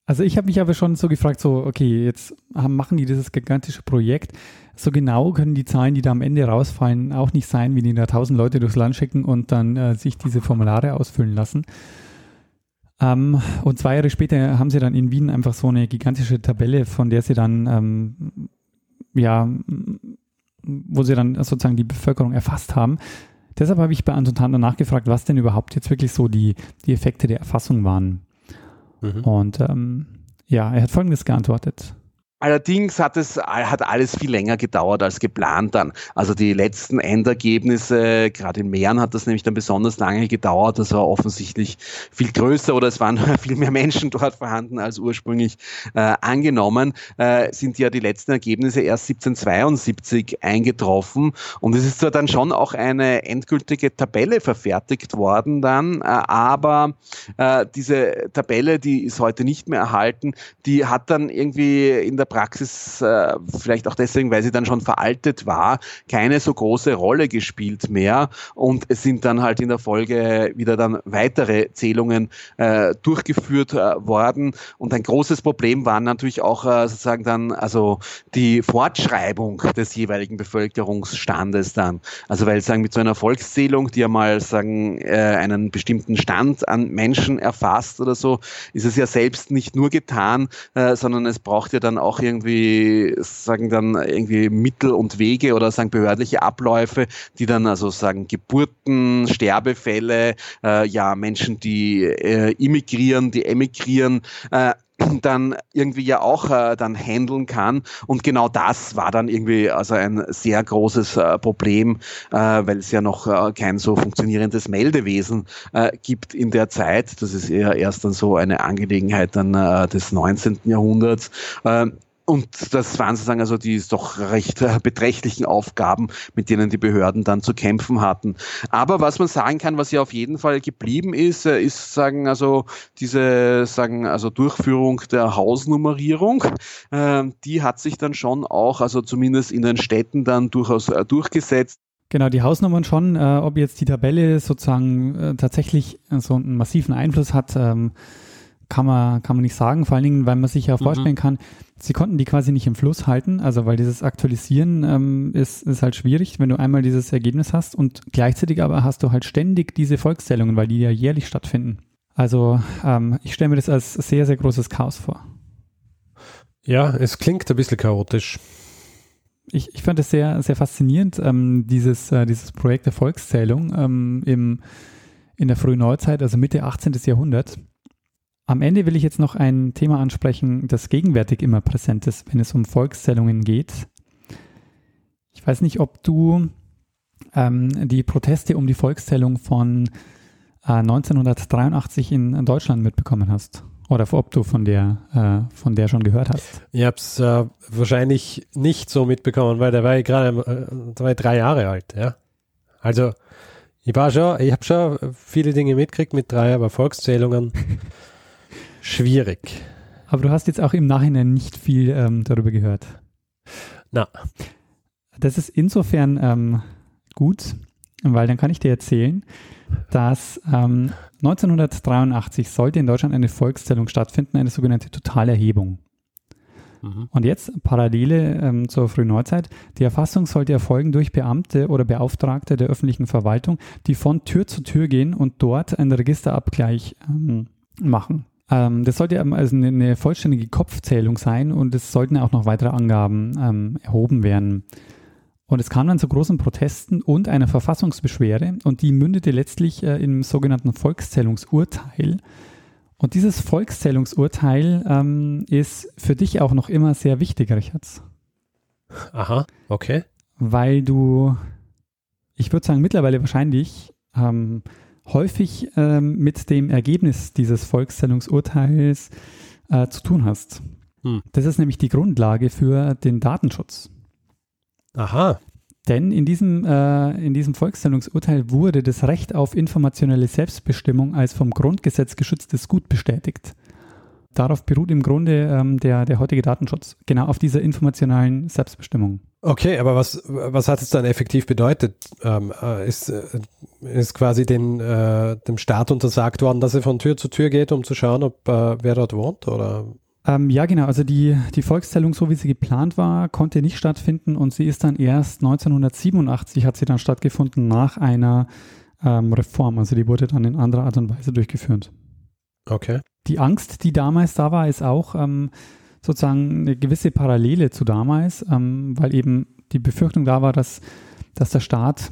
Also ich habe mich aber schon so gefragt, so, okay, jetzt haben, machen die dieses gigantische Projekt. So genau können die Zahlen, die da am Ende rausfallen, auch nicht sein, wie die da tausend Leute durchs Land schicken und dann äh, sich diese Formulare ausfüllen lassen. Ähm, und zwei Jahre später haben sie dann in Wien einfach so eine gigantische Tabelle, von der sie dann, ähm, ja, wo sie dann sozusagen die Bevölkerung erfasst haben. Deshalb habe ich bei Anton Tanner nachgefragt, was denn überhaupt jetzt wirklich so die, die Effekte der Erfassung waren. Mhm. Und ähm, ja, er hat Folgendes geantwortet. Allerdings hat es hat alles viel länger gedauert als geplant dann. Also die letzten Endergebnisse, gerade in Mähren hat das nämlich dann besonders lange gedauert. Das war offensichtlich viel größer oder es waren <laughs> viel mehr Menschen dort vorhanden als ursprünglich äh, angenommen. Äh, sind ja die letzten Ergebnisse erst 1772 eingetroffen und es ist zwar dann schon auch eine endgültige Tabelle verfertigt worden dann, äh, aber äh, diese Tabelle, die ist heute nicht mehr erhalten, die hat dann irgendwie in der Praxis, äh, vielleicht auch deswegen, weil sie dann schon veraltet war, keine so große Rolle gespielt mehr. Und es sind dann halt in der Folge wieder dann weitere Zählungen äh, durchgeführt äh, worden. Und ein großes Problem war natürlich auch sozusagen dann also die Fortschreibung des jeweiligen Bevölkerungsstandes dann. Also weil sagen mit so einer Volkszählung, die ja mal sagen einen bestimmten Stand an Menschen erfasst oder so, ist es ja selbst nicht nur getan, sondern es braucht ja dann auch irgendwie, sagen dann irgendwie Mittel und Wege oder sagen behördliche Abläufe, die dann also sagen Geburten, Sterbefälle, äh, ja Menschen, die äh, immigrieren, die emigrieren, äh, <clears throat> dann irgendwie ja auch äh, dann handeln kann. Und genau das war dann irgendwie also ein sehr großes äh, Problem, äh, weil es ja noch äh, kein so funktionierendes Meldewesen äh, gibt in der Zeit. Das ist eher erst dann so eine Angelegenheit dann äh, des 19. Jahrhunderts. Und das waren sozusagen also die doch recht äh, <laughs> beträchtlichen Aufgaben, mit denen die Behörden dann zu kämpfen hatten. Aber was man sagen kann, was ja auf jeden Fall geblieben ist, äh, ist sagen also diese sagen also Durchführung der Hausnummerierung. Ähm, die hat sich dann schon auch also zumindest in den Städten dann durchaus äh, durchgesetzt. Genau, die Hausnummern schon, äh, ob jetzt die Tabelle sozusagen äh, tatsächlich so einen massiven Einfluss hat, ähm, kann man, kann man nicht sagen, vor allen Dingen, weil man sich ja mhm. vorstellen kann, sie konnten die quasi nicht im Fluss halten, also weil dieses Aktualisieren ähm, ist, ist halt schwierig, wenn du einmal dieses Ergebnis hast und gleichzeitig aber hast du halt ständig diese Volkszählungen, weil die ja jährlich stattfinden. Also ähm, ich stelle mir das als sehr, sehr großes Chaos vor. Ja, es klingt ein bisschen chaotisch. Ich, ich fand es sehr, sehr faszinierend, ähm, dieses, äh, dieses Projekt der Volkszählung ähm, im, in der frühen Neuzeit, also Mitte 18. Jahrhundert. Am Ende will ich jetzt noch ein Thema ansprechen, das gegenwärtig immer präsent ist, wenn es um Volkszählungen geht. Ich weiß nicht, ob du ähm, die Proteste um die Volkszählung von äh, 1983 in, in, Deutschland mitbekommen hast. Oder ob du von der, äh, von der schon gehört hast. Ich habe es äh, wahrscheinlich nicht so mitbekommen, weil der war ja gerade äh, drei Jahre alt. Ja? Also ich ich habe schon viele Dinge mitgekriegt mit drei, aber Volkszählungen schwierig. Aber du hast jetzt auch im Nachhinein nicht viel ähm, darüber gehört. Na. Das ist insofern ähm, gut, weil dann kann ich dir erzählen, dass ähm, 1983 sollte in Deutschland eine Volkszählung stattfinden, eine sogenannte Totalerhebung. Mhm. Und jetzt Parallele ähm, zur frühen Neuzeit. Die Erfassung sollte erfolgen durch Beamte oder Beauftragte der öffentlichen Verwaltung, die von Tür zu Tür gehen und dort einen Registerabgleich ähm, machen. Ähm, das sollte also eine, eine, vollständige Kopfzählung sein und es sollten auch noch weitere Angaben ähm, erhoben werden. Und es kam dann zu großen Protesten und einer Verfassungsbeschwerde und die mündete letztlich äh, im sogenannten Volkszählungsurteil. Und dieses Volkszählungsurteil ähm, ist für dich auch noch immer sehr wichtig, Richards. Aha, okay. Weil du, ich würde sagen, mittlerweile wahrscheinlich ähm, häufig ähm, mit dem Ergebnis dieses Volkszählungsurteils äh, zu tun hast. Hm. Das ist nämlich die Grundlage für den Datenschutz. Aha. Denn in diesem, äh, in diesem Volkszählungsurteil wurde das Recht auf informationelle Selbstbestimmung als vom Grundgesetz geschütztes Gut bestätigt. Darauf beruht im Grunde ähm, der, der heutige Datenschutz, genau auf dieser informationalen Selbstbestimmung. Okay, aber was, was hat es dann effektiv bedeutet? Ähm, äh, ist, äh, ist quasi den, äh, dem Staat untersagt worden, dass er von Tür zu Tür geht, um zu schauen, ob äh, wer dort wohnt? Oder? Ähm, ja, genau. Also die, die Volkszählung, so wie sie geplant war, konnte nicht stattfinden und sie ist dann erst 1987 hat sie dann stattgefunden nach einer ähm, Reform. Also die wurde dann in anderer Art und Weise durchgeführt. Okay. Die Angst, die damals da war, ist auch, ähm, sozusagen eine gewisse Parallele zu damals, ähm, weil eben die Befürchtung da war, dass, dass der Staat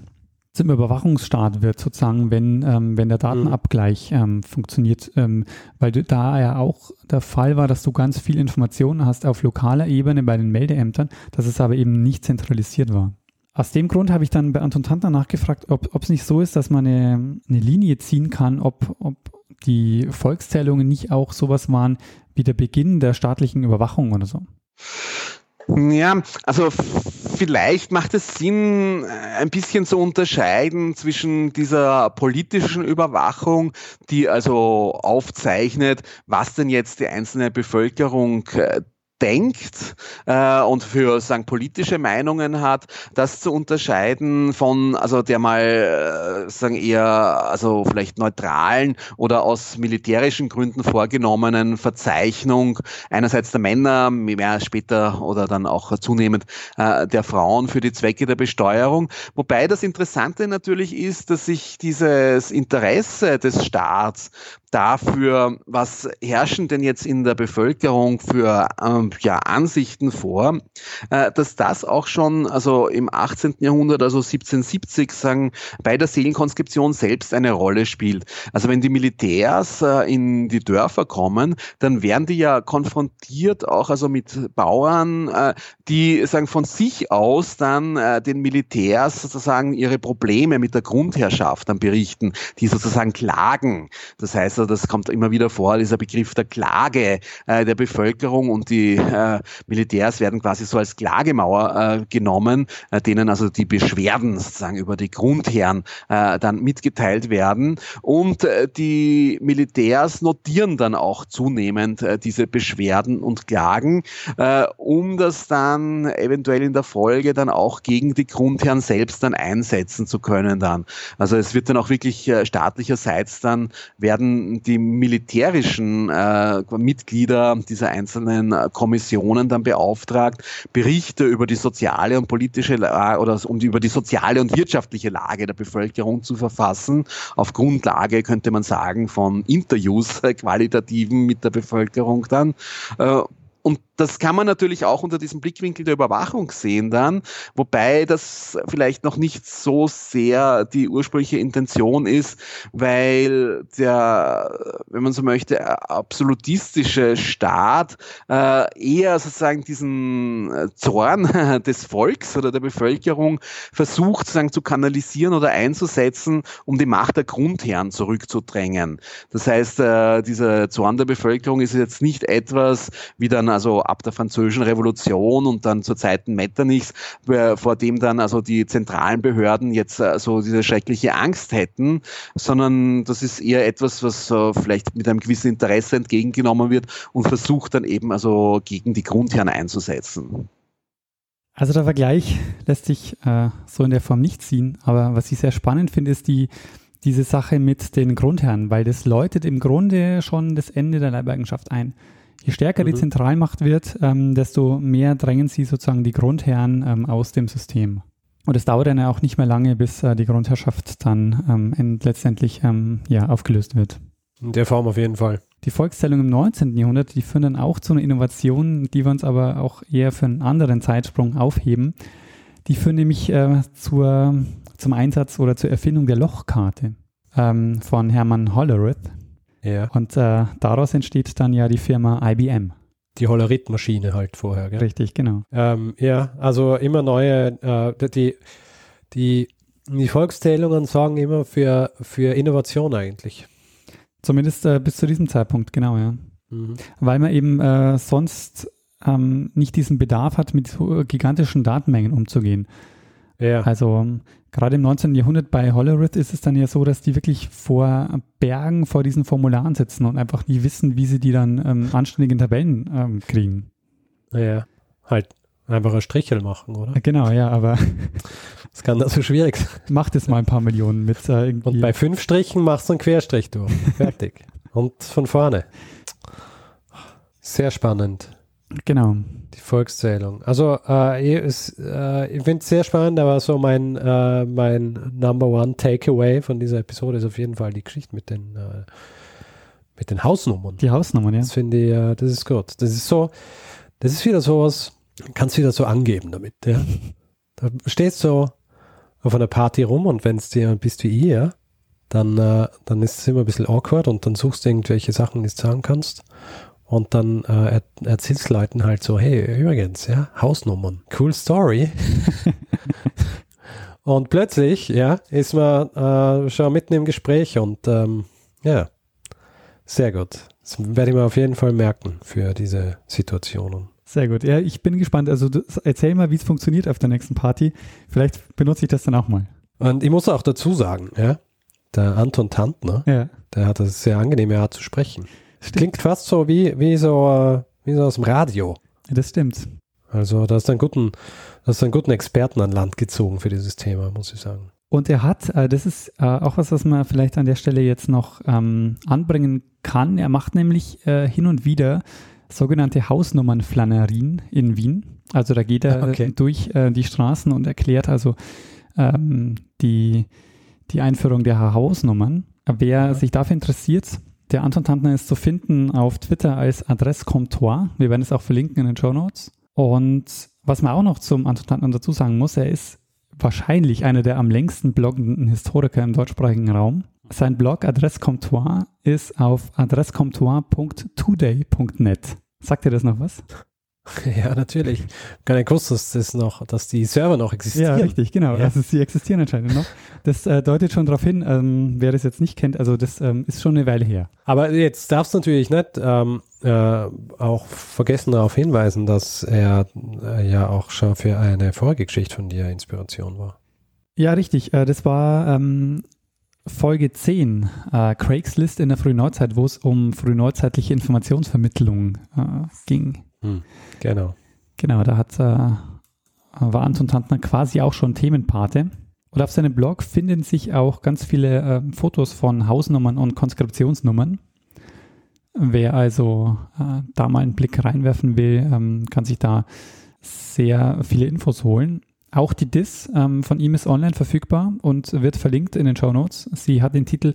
zum Überwachungsstaat wird, sozusagen, wenn, ähm, wenn der Datenabgleich ähm, funktioniert, ähm, weil du, da ja auch der Fall war, dass du ganz viel Informationen hast auf lokaler Ebene bei den Meldeämtern, dass es aber eben nicht zentralisiert war. Aus dem Grund habe ich dann bei Anton Tanter nachgefragt, ob es nicht so ist, dass man eine, eine Linie ziehen kann, ob, ob die Volkszählungen nicht auch sowas waren wie der Beginn der staatlichen Überwachung oder so? Ja, also vielleicht macht es Sinn, ein bisschen zu unterscheiden zwischen dieser politischen Überwachung, die also aufzeichnet, was denn jetzt die einzelne Bevölkerung äh, denkt äh, und für sagen politische Meinungen hat, das zu unterscheiden von also der mal äh, sagen eher also vielleicht neutralen oder aus militärischen Gründen vorgenommenen Verzeichnung einerseits der Männer, mehr später oder dann auch zunehmend äh, der Frauen für die Zwecke der Besteuerung. Wobei das Interessante natürlich ist, dass sich dieses Interesse des Staats, dafür, was herrschen denn jetzt in der Bevölkerung für ähm, ja, Ansichten vor, äh, dass das auch schon also im 18. Jahrhundert, also 1770 sagen, bei der Seelenkonskription selbst eine Rolle spielt. Also wenn die Militärs äh, in die Dörfer kommen, dann werden die ja konfrontiert auch also mit Bauern, äh, die sagen von sich aus dann äh, den Militärs sozusagen ihre Probleme mit der Grundherrschaft dann berichten, die sozusagen klagen. Das heißt, also, das kommt immer wieder vor, dieser Begriff der Klage äh, der Bevölkerung und die äh, Militärs werden quasi so als Klagemauer äh, genommen, äh, denen also die Beschwerden sozusagen über die Grundherren äh, dann mitgeteilt werden. Und äh, die Militärs notieren dann auch zunehmend diese Beschwerden und Klagen, um das dann eventuell in der Folge dann auch gegen die Grundherren selbst dann einsetzen zu können dann. Also es wird dann auch wirklich staatlicherseits dann werden die militärischen äh, Mitglieder dieser einzelnen Kommissionen dann beauftragt, Berichte über die soziale und politische Lage oder um die, über die soziale und wirtschaftliche Lage der Bevölkerung zu verfassen. Auf Grundlage könnte man sagen von Interviews äh, qualitativen mit der Bevölkerung dann. Äh, und das kann man natürlich auch unter diesem Blickwinkel der Überwachung sehen dann, wobei das vielleicht noch nicht so sehr die ursprüngliche Intention ist, weil der, wenn man so möchte, absolutistische Staat äh, eher sozusagen diesen äh, Zorn <laughs> des Volks oder der Bevölkerung versucht sozusagen zu kanalisieren oder einzusetzen, um die Macht der Grundherren zurückzudrängen. Das heißt, äh, dieser Zorn der Bevölkerung ist jetzt nicht etwas wie dann also ab der französischen Revolution und dann zur Zeiten Metternichs, vor dem dann also die zentralen Behörden jetzt äh, so diese schreckliche Angst hätten, sondern das ist eher etwas, was äh, vielleicht mit einem gewissen Interesse entgegengenommen wird und versucht dann eben also gegen die Grundherren einzusetzen. Also der Vergleich lässt sich äh, so in der Form nicht ziehen, aber was ich sehr spannend finde, ist die, diese Sache mit den Grundherren, weil das läutet im Grunde schon das Ende der Leibeigenschaft ein. Je stärker mhm. die Zentralmacht wird, ähm, desto mehr drängen sie sozusagen die Grundherren ähm, aus dem System. Und es dauert dann ja auch nicht mehr lange, bis äh, die Grundherrschaft dann ähm, letztendlich ähm, ja, aufgelöst wird. In der Form auf jeden Fall. Die Volkszählung im 19. Jahrhundert, die führen dann auch zu einer Innovation, die wir uns aber auch eher für einen anderen Zeitsprung aufheben. Die führen nämlich äh, zur, zum Einsatz oder zur Erfindung der Lochkarte ähm, von Hermann Hollerith. Ja. Und äh, daraus entsteht dann ja die Firma IBM. Die Hollerit-Maschine halt vorher, gell? Richtig, genau. Ähm, ja, also immer neue, äh, die, die, die Volkszählungen sorgen immer für, für Innovation eigentlich. Zumindest äh, bis zu diesem Zeitpunkt, genau, ja. Mhm. Weil man eben äh, sonst ähm, nicht diesen Bedarf hat, mit gigantischen Datenmengen umzugehen. Ja. Also gerade im 19. Jahrhundert bei Hollerith ist es dann ja so, dass die wirklich vor Bergen vor diesen Formularen sitzen und einfach nie wissen, wie sie die dann ähm, anständig in Tabellen ähm, kriegen. Ja, halt einfach ein Strichel machen, oder? Genau, ja, aber <laughs> das kann das so schwierig sein. Macht es mal ein paar Millionen mit äh, irgendwie. Und bei fünf Strichen machst du einen Querstrich durch. <laughs> Fertig. und von vorne. Sehr spannend. Genau. Die Volkszählung. Also äh, ist, äh, ich finde es sehr spannend, aber so mein, äh, mein Number One Takeaway von dieser Episode ist auf jeden Fall die Geschichte mit den, äh, mit den Hausnummern. Die Hausnummern, ja. Das finde ich, äh, das ist gut. Das ist so, das ist wieder sowas, kannst wieder so angeben damit, ja. Da stehst du so auf einer Party rum und wenn es dir bist wie ja, dann, äh, dann ist es immer ein bisschen awkward und dann suchst du irgendwelche Sachen, die du sagen kannst. Und dann äh, er, erzählst Leuten halt so, hey, übrigens, ja, Hausnummern, cool Story. <laughs> und plötzlich, ja, ist man äh, schon mitten im Gespräch und ähm, ja, sehr gut. Das werde ich mir auf jeden Fall merken für diese Situationen. Sehr gut. Ja, ich bin gespannt. Also erzähl mal, wie es funktioniert auf der nächsten Party. Vielleicht benutze ich das dann auch mal. Und ich muss auch dazu sagen, ja, der Anton Tantner, ja. der hat eine sehr angenehme Art zu sprechen. Stimmt. Klingt fast so wie, wie, so, wie so aus dem Radio. Das stimmt. Also da ist einen guten, da ist einen guten Experten an Land gezogen für dieses Thema, muss ich sagen. Und er hat, äh, das ist äh, auch was, was man vielleicht an der Stelle jetzt noch ähm, anbringen kann. Er macht nämlich äh, hin und wieder sogenannte Hausnummernflanerien in Wien. Also da geht er okay. durch äh, die Straßen und erklärt also ähm, die, die Einführung der Hausnummern. Wer ja. sich dafür interessiert, Der Anton Tantner ist zu finden auf Twitter als Adresscomptoir. Wir werden es auch verlinken in den Show Notes. Und was man auch noch zum Anton Tantner dazu sagen muss, er ist wahrscheinlich einer der am längsten bloggenden Historiker im deutschsprachigen Raum. Sein Blog Adresscomptoir ist auf adresscomptoir.today.net. Sagt ihr das noch was? <laughs> Ja, natürlich. Gewusst, dass das noch, dass die Server noch existieren. Ja, richtig, genau. Ja. Also sie existieren anscheinend noch. Das äh, deutet schon darauf hin, ähm, wer das jetzt nicht kennt, also das ähm, ist schon eine Weile her. Aber jetzt darfst du natürlich nicht ähm, äh, auch vergessen darauf hinweisen, dass er äh, ja auch schon für eine vorige Geschichte von dir Inspiration war. Ja, richtig. Äh, das war ähm, Folge 10, äh, Craig's List in der Frühneuzeit, wo es um frühneuzeitliche Informationsvermittlung äh, ging. Hm, genau. Genau, da hat, äh, war Anton Tantner quasi auch schon Themenpate. Und auf seinem Blog finden sich auch ganz viele äh, Fotos von Hausnummern und Konskriptionsnummern. Wer also äh, da mal einen Blick reinwerfen will, ähm, kann sich da sehr viele Infos holen. Auch die DIS ähm, von ihm ist online verfügbar und wird verlinkt in den Show Notes. Sie hat den Titel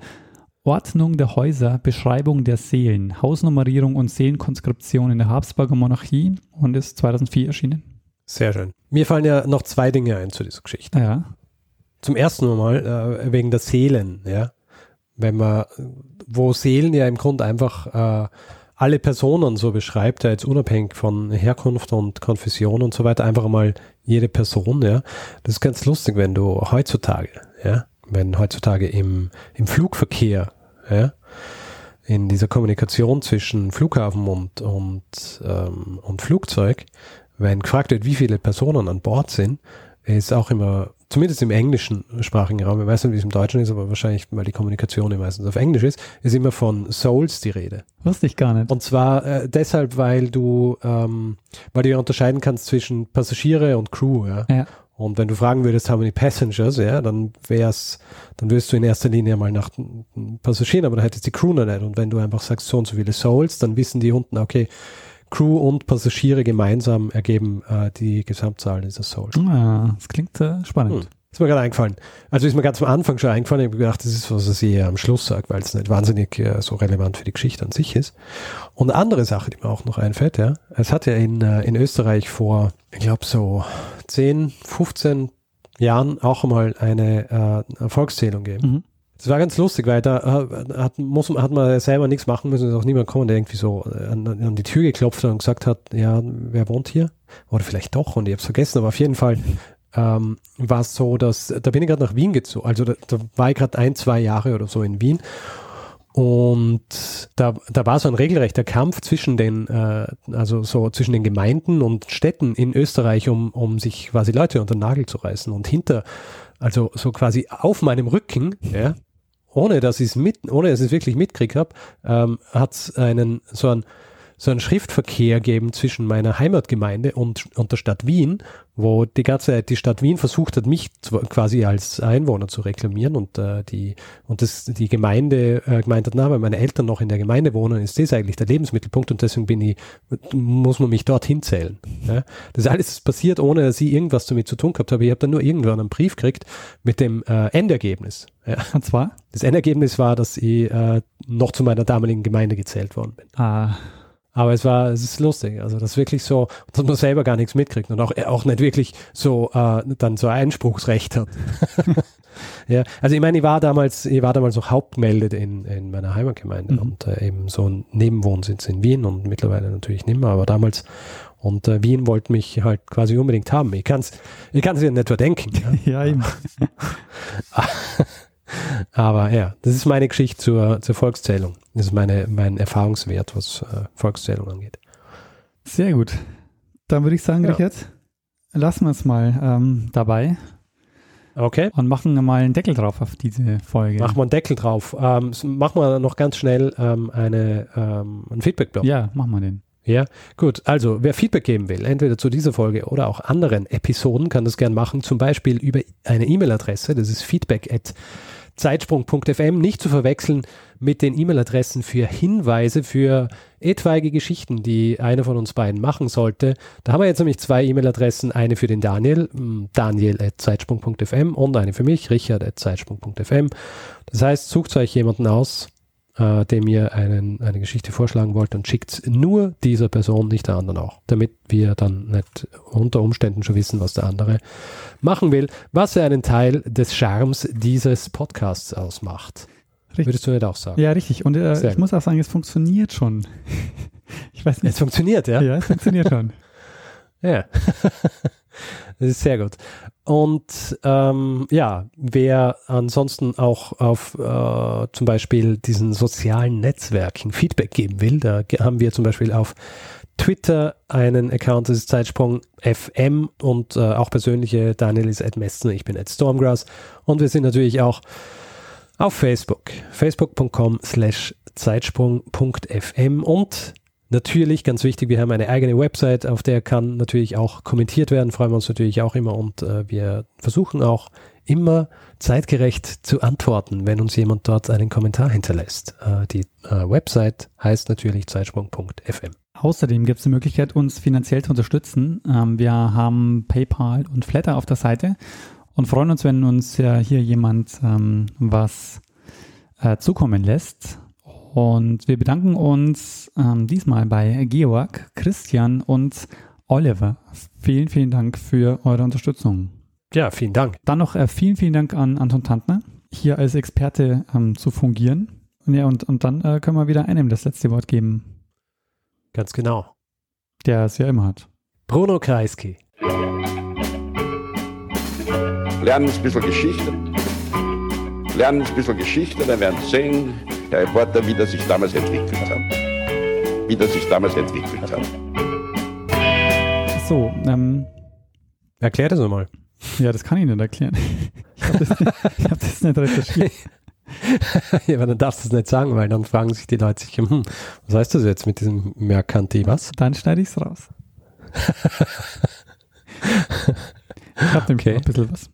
Ordnung der Häuser, Beschreibung der Seelen, Hausnummerierung und Seelenkonskription in der Habsburger Monarchie und ist 2004 erschienen. Sehr schön. Mir fallen ja noch zwei Dinge ein zu dieser Geschichte. Ja. Zum ersten Mal äh, wegen der Seelen, ja. Wenn man, wo Seelen ja im Grunde einfach äh, alle Personen so beschreibt, ja jetzt unabhängig von Herkunft und Konfession und so weiter, einfach mal jede Person, ja. Das ist ganz lustig, wenn du heutzutage, ja, wenn heutzutage im, im Flugverkehr, ja, in dieser Kommunikation zwischen Flughafen und, und, ähm, und Flugzeug, wenn gefragt wird, wie viele Personen an Bord sind, ist auch immer, zumindest im englischen sprachigen Raum, ich weiß nicht, wie es im Deutschen ist, aber wahrscheinlich, weil die Kommunikation ja meistens auf Englisch ist, ist immer von Souls die Rede. Wusste ich gar nicht. Und zwar äh, deshalb, weil du, ähm, weil du ja unterscheiden kannst zwischen Passagiere und Crew, ja. Ja. Und wenn du fragen würdest, how many passengers, ja, dann wär's, dann würdest du in erster Linie mal nach Passagieren, aber dann hättest die Crew noch nicht. Und wenn du einfach sagst, so und so viele Souls, dann wissen die unten, okay, Crew und Passagiere gemeinsam ergeben äh, die Gesamtzahl dieser Souls. Ah, das klingt äh, spannend. Hm. Ist mir gerade eingefallen. Also ist mir ganz am Anfang schon eingefallen. Ich habe gedacht, das ist, was er eher am Schluss sagt, weil es nicht wahnsinnig äh, so relevant für die Geschichte an sich ist. Und eine andere Sache, die mir auch noch einfällt, ja. Es hat ja in, äh, in Österreich vor, ich glaube so 10, 15 Jahren auch einmal eine, äh, Volkszählung gegeben. Mhm. Das war ganz lustig, weil da äh, hat, muss, hat man selber nichts machen müssen, ist auch niemand kommen, der irgendwie so an, an die Tür geklopft hat und gesagt hat, ja, wer wohnt hier? Oder vielleicht doch, und ich habe es vergessen, aber auf jeden Fall ähm, war es so, dass, da bin ich gerade nach Wien gezogen, also da, da war ich gerade ein, zwei Jahre oder so in Wien und da, da war so ein regelrechter Kampf zwischen den, äh, also so zwischen den Gemeinden und Städten in Österreich, um, um sich quasi Leute unter den Nagel zu reißen. Und hinter, also so quasi auf meinem Rücken, ja, ohne dass ich es mit, ohne dass ich wirklich mitkriegt habe, ähm, hat es einen so einen so einen Schriftverkehr geben zwischen meiner Heimatgemeinde und, und der Stadt Wien, wo die ganze Zeit die Stadt Wien versucht hat, mich zu, quasi als Einwohner zu reklamieren und äh, die und das die Gemeinde äh, gemeint hat, na, weil meine Eltern noch in der Gemeinde wohnen, ist das eigentlich der Lebensmittelpunkt und deswegen bin ich, muss man mich dorthin zählen. Ja? Das ist alles passiert, ohne dass ich irgendwas damit zu tun gehabt habe. Ich habe dann nur irgendwann einen Brief gekriegt mit dem äh, Endergebnis. Ja. Und zwar? Das Endergebnis war, dass ich äh, noch zu meiner damaligen Gemeinde gezählt worden bin. Ah, Aber es war, es ist lustig. Also das wirklich so, dass man selber gar nichts mitkriegt und auch, auch nicht wirklich so äh, dann so Einspruchsrecht hat. <laughs> ja, also ich meine, ich war damals, ich war damals noch hauptgemeldet in, in meiner Heimatgemeinde Mhm. und äh, eben so ein Nebenwohnsitz in Wien und mittlerweile natürlich nicht mehr, aber damals und äh, Wien wollte mich halt quasi unbedingt haben. Ich kann es ich kann's ja nicht verdenken. Ja? <laughs> ja, eben. <laughs> Aber ja, das ist meine Geschichte zur, zur Volkszählung. Das ist meine, mein Erfahrungswert, was äh, Volkszählung angeht. Sehr gut. Dann würde ich sagen, Ja. Richard, lassen wir es mal ähm, dabei Okay. und machen mal einen Deckel drauf auf diese Folge. Machen wir einen Deckel drauf. Ähm, machen wir noch ganz schnell ähm, eine, ähm, einen Feedback-Block. Ja, machen wir den. Ja, gut. Also, wer Feedback geben will, entweder zu dieser Folge oder auch anderen Episoden, kann das gern machen. Zum Beispiel über eine E-Mail-Adresse. Das ist feedback at zeitsprung.fm. Nicht zu verwechseln mit den E-Mail-Adressen für Hinweise für etwaige Geschichten, die einer von uns beiden machen sollte. Da haben wir jetzt nämlich zwei E-Mail-Adressen. Eine für den Daniel, mm, daniel at zeitsprung.fm und eine für mich, richard at zeitsprung.fm. Das heißt, sucht euch jemanden aus, äh, dem ihr einen, eine Geschichte vorschlagen wollt und schickt nur dieser Person, nicht der anderen auch, damit wir dann nicht unter Umständen schon wissen, was der andere machen will, was ja einen Teil des Charmes dieses Podcasts ausmacht. Richtig. Würdest du nicht auch sagen? Ja, richtig. Und äh, ich muss auch sagen, es funktioniert schon. <laughs> ich weiß Es nicht. funktioniert, ja? Ja, es funktioniert schon. <laughs> Ja. Das ist sehr gut. Und ähm, ja, wer ansonsten auch auf äh, zum Beispiel diesen sozialen Netzwerken Feedback geben will, da haben wir zum Beispiel auf Twitter einen Account, das ist Zeitsprung FM und äh, auch persönliche. Daniel ist at Messen, ich bin at Stormgrass. Und wir sind natürlich auch auf Facebook, facebook.com slash zeitsprung.fm und Natürlich, ganz wichtig, wir haben eine eigene Website, auf der kann natürlich auch kommentiert werden, freuen wir uns natürlich auch immer und äh, wir versuchen auch immer zeitgerecht zu antworten, wenn uns jemand dort einen Kommentar hinterlässt. Äh, die äh, Website heißt natürlich zeitsprung.fm. Außerdem gibt es die Möglichkeit, uns finanziell zu unterstützen. Ähm, wir haben PayPal und Flatter auf der Seite und freuen uns, wenn uns äh, hier jemand ähm, was äh, zukommen lässt. Und wir bedanken uns ähm, diesmal bei Georg, Christian und Oliver. Vielen, vielen Dank für eure Unterstützung. Ja, vielen Dank. Dann noch äh, vielen, vielen Dank an Anton Tantner, hier als Experte ähm, zu fungieren. Und Ja, und, und dann äh, können wir wieder einem das letzte Wort geben, Ganz genau. der es ja immer hat. Bruno Kreisky. Lernen ein bisschen Geschichte. Lernen ein bisschen Geschichte, dann werden Sie sehen, der Reporter, wie das sich damals entwickelt hat. Wie das sich damals entwickelt hat. So, ähm, Erklär das nochmal. ja, das kann ich nicht erklären. Ich habe das, <laughs> ich hab das nicht recherchiert. <laughs> ja, aber dann darfst du es nicht sagen, weil dann fragen sich die Leute sich, hm, was heißt das jetzt mit diesem Merkanti, was? Dann schneide <laughs> ich es raus. Ich habe nämlich Okay. noch ein bisschen was.